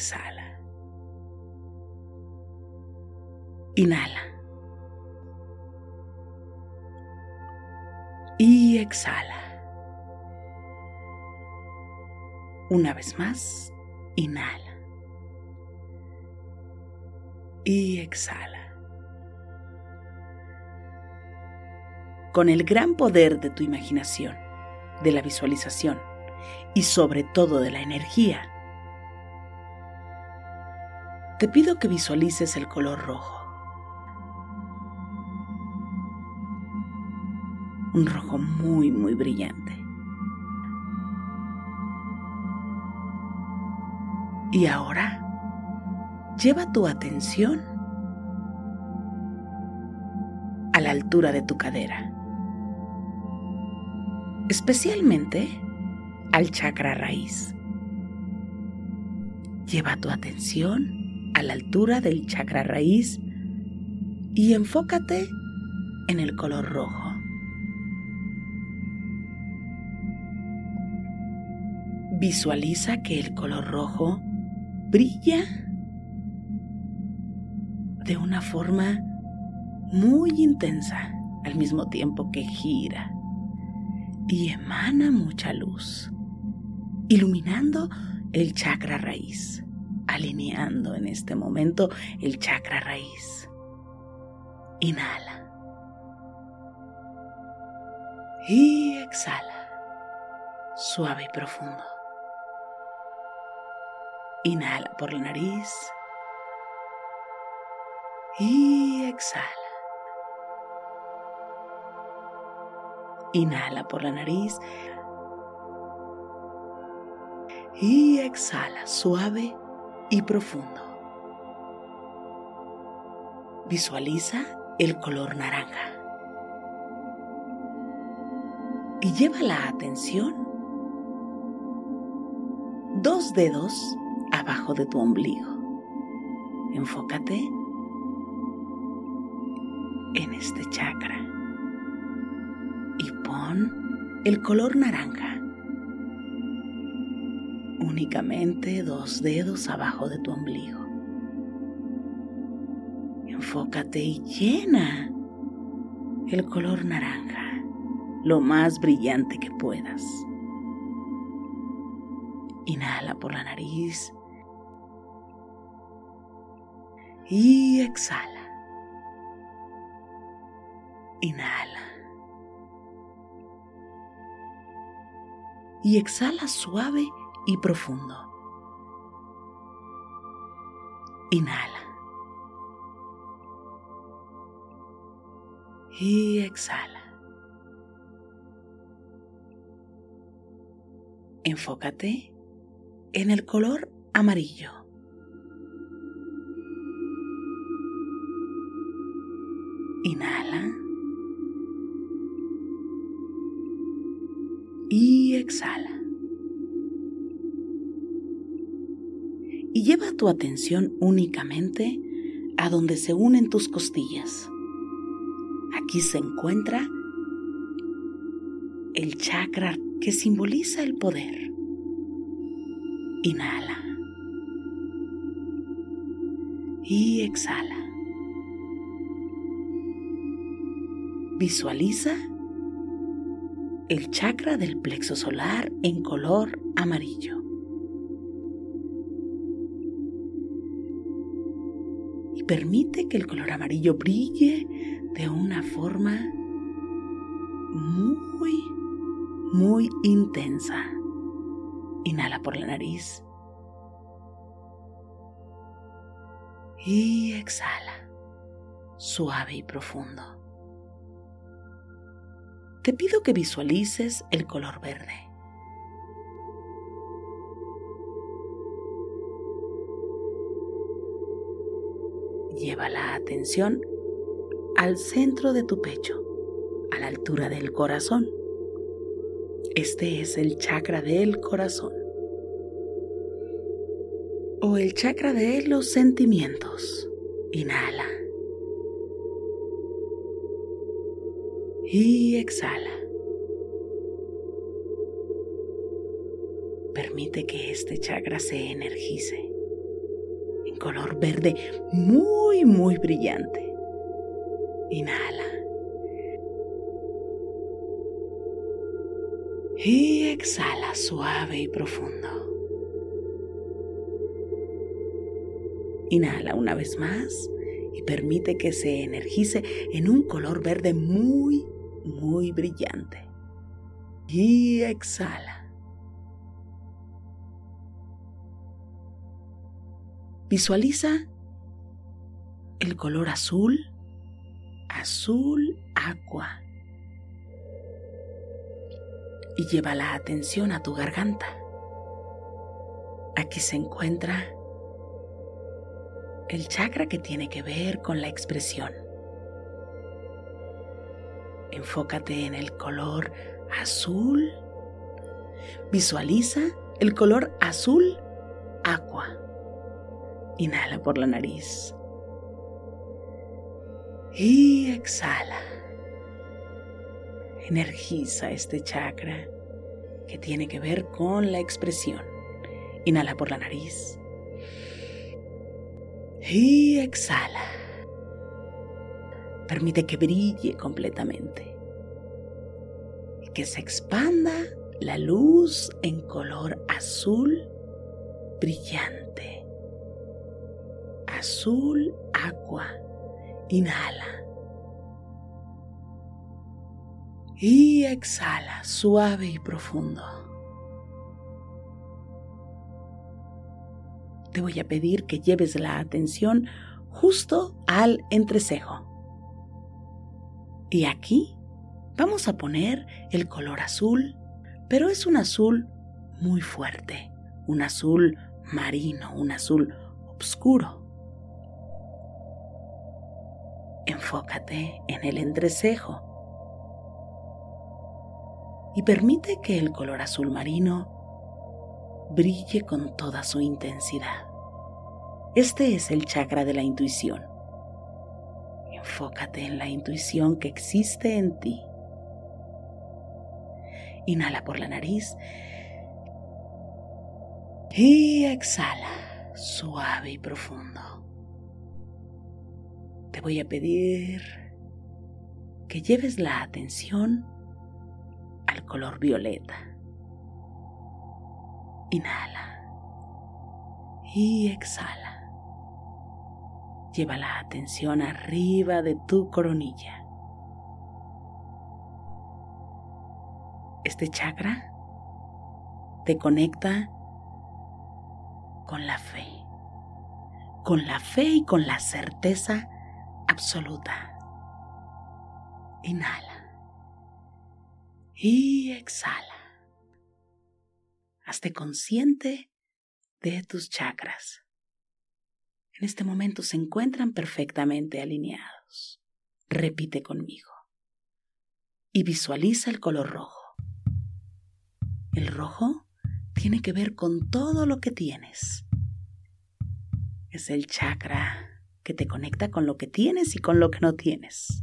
Exhala. Inhala. Y exhala. Una vez más, inhala. Y exhala. Con el gran poder de tu imaginación de la visualización y sobre todo de la energía, te pido que visualices el color rojo. Un rojo muy, muy brillante. Y ahora, lleva tu atención a la altura de tu cadera especialmente al chakra raíz. Lleva tu atención a la altura del chakra raíz y enfócate en el color rojo. Visualiza que el color rojo brilla de una forma muy intensa al mismo tiempo que gira y emana mucha luz, iluminando el chakra raíz, alineando en este momento el chakra raíz. Inhala. Y exhala, suave y profundo. Inhala por la nariz. Y exhala. Inhala por la nariz. Y exhala suave y profundo. Visualiza el color naranja. Y lleva la atención dos dedos abajo de tu ombligo. Enfócate en este chakra y pon el color naranja dos dedos abajo de tu ombligo. Enfócate y llena el color naranja lo más brillante que puedas. Inhala por la nariz y exhala. Inhala. Y exhala suave y profundo. Inhala. Y exhala. Enfócate en el color amarillo. Inhala. Y exhala. Y lleva tu atención únicamente a donde se unen tus costillas. Aquí se encuentra el chakra que simboliza el poder. Inhala. Y exhala. Visualiza el chakra del plexo solar en color amarillo. Permite que el color amarillo brille de una forma muy, muy intensa. Inhala por la nariz. Y exhala, suave y profundo. Te pido que visualices el color verde. Lleva la atención al centro de tu pecho, a la altura del corazón. Este es el chakra del corazón o el chakra de los sentimientos. Inhala. Y exhala. Permite que este chakra se energice color verde muy, muy brillante. Inhala. Y exhala suave y profundo. Inhala una vez más y permite que se energice en un color verde muy, muy brillante. Y exhala. Visualiza el color azul, azul agua. Y lleva la atención a tu garganta. Aquí se encuentra el chakra que tiene que ver con la expresión. Enfócate en el color azul. Visualiza el color azul agua. Inhala por la nariz. Y exhala. Energiza este chakra que tiene que ver con la expresión. Inhala por la nariz. Y exhala. Permite que brille completamente. Y que se expanda la luz en color azul brillante azul agua. Inhala. Y exhala suave y profundo. Te voy a pedir que lleves la atención justo al entrecejo. Y aquí vamos a poner el color azul, pero es un azul muy fuerte, un azul marino, un azul oscuro. Enfócate en el entrecejo y permite que el color azul marino brille con toda su intensidad. Este es el chakra de la intuición. Enfócate en la intuición que existe en ti. Inhala por la nariz y exhala suave y profundo. Te voy a pedir que lleves la atención al color violeta. Inhala y exhala. Lleva la atención arriba de tu coronilla. Este chakra te conecta con la fe, con la fe y con la certeza absoluta. Inhala y exhala. Hazte consciente de tus chakras. En este momento se encuentran perfectamente alineados. Repite conmigo. Y visualiza el color rojo. El rojo tiene que ver con todo lo que tienes. Es el chakra que te conecta con lo que tienes y con lo que no tienes.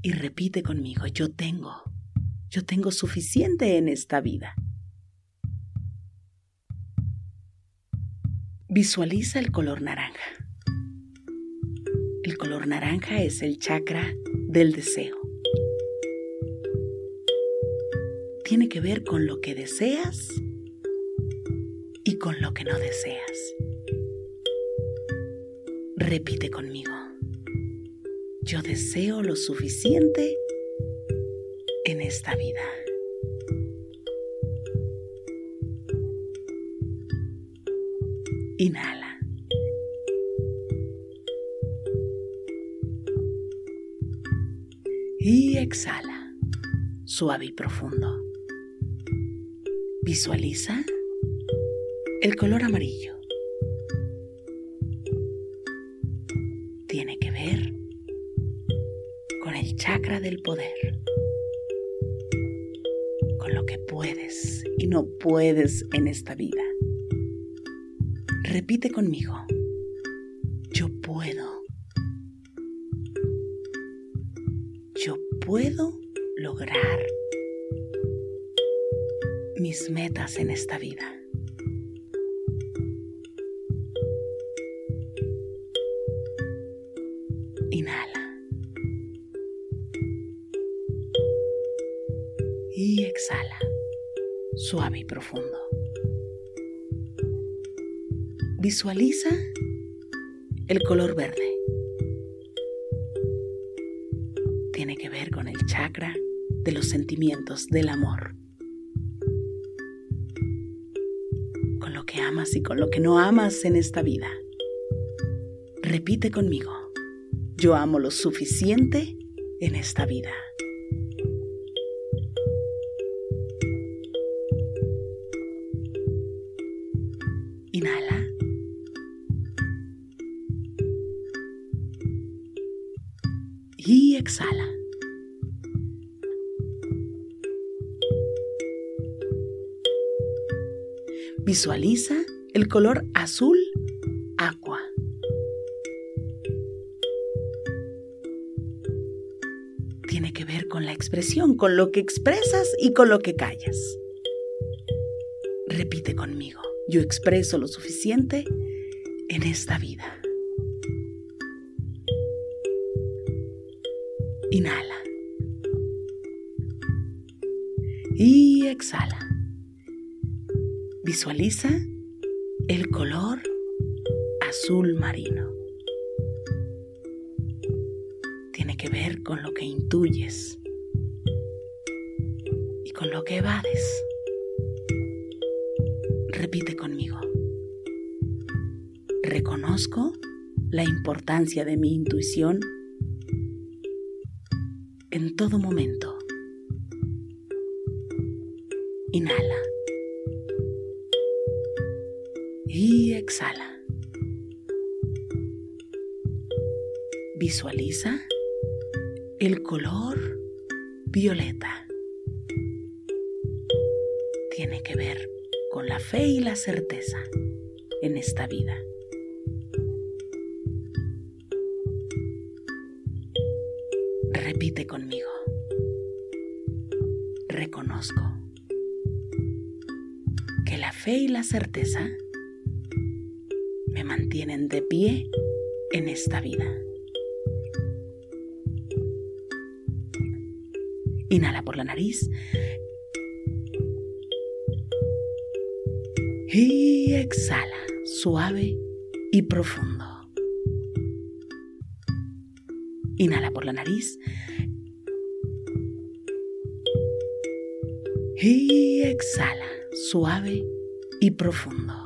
Y repite conmigo, yo tengo, yo tengo suficiente en esta vida. Visualiza el color naranja. El color naranja es el chakra del deseo. Tiene que ver con lo que deseas y con lo que no deseas. Repite conmigo. Yo deseo lo suficiente en esta vida. Inhala. Y exhala, suave y profundo. Visualiza el color amarillo. Del poder, con lo que puedes y no puedes en esta vida. Repite conmigo. Yo puedo. Yo puedo lograr mis metas en esta vida. Suave y profundo. Visualiza el color verde. Tiene que ver con el chakra de los sentimientos, del amor. Con lo que amas y con lo que no amas en esta vida. Repite conmigo. Yo amo lo suficiente en esta vida. Exhala. Visualiza el color azul agua. Tiene que ver con la expresión, con lo que expresas y con lo que callas. Repite conmigo, yo expreso lo suficiente en esta vida. Inhala. Y exhala. Visualiza el color azul marino. Tiene que ver con lo que intuyes y con lo que evades. Repite conmigo. Reconozco la importancia de mi intuición en todo momento. Inhala. Y exhala. Visualiza el color violeta. Tiene que ver con la fe y la certeza en esta vida. Repite conmigo. Reconozco que la fe y la certeza me mantienen de pie en esta vida. Inhala por la nariz. Y exhala, suave y profundo. Inhala por la nariz. Y exhala, suave y profundo.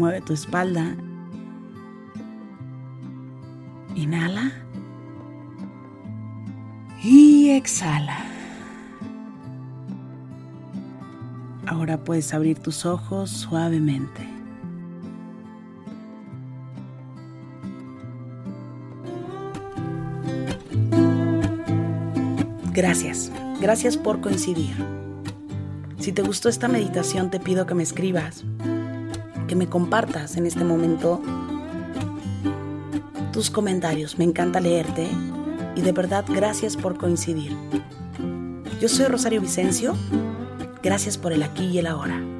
Mueve tu espalda. Inhala. Y exhala. Ahora puedes abrir tus ojos suavemente. Gracias, gracias por coincidir. Si te gustó esta meditación, te pido que me escribas, que me compartas en este momento tus comentarios. Me encanta leerte y de verdad gracias por coincidir. Yo soy Rosario Vicencio. Gracias por el aquí y el ahora.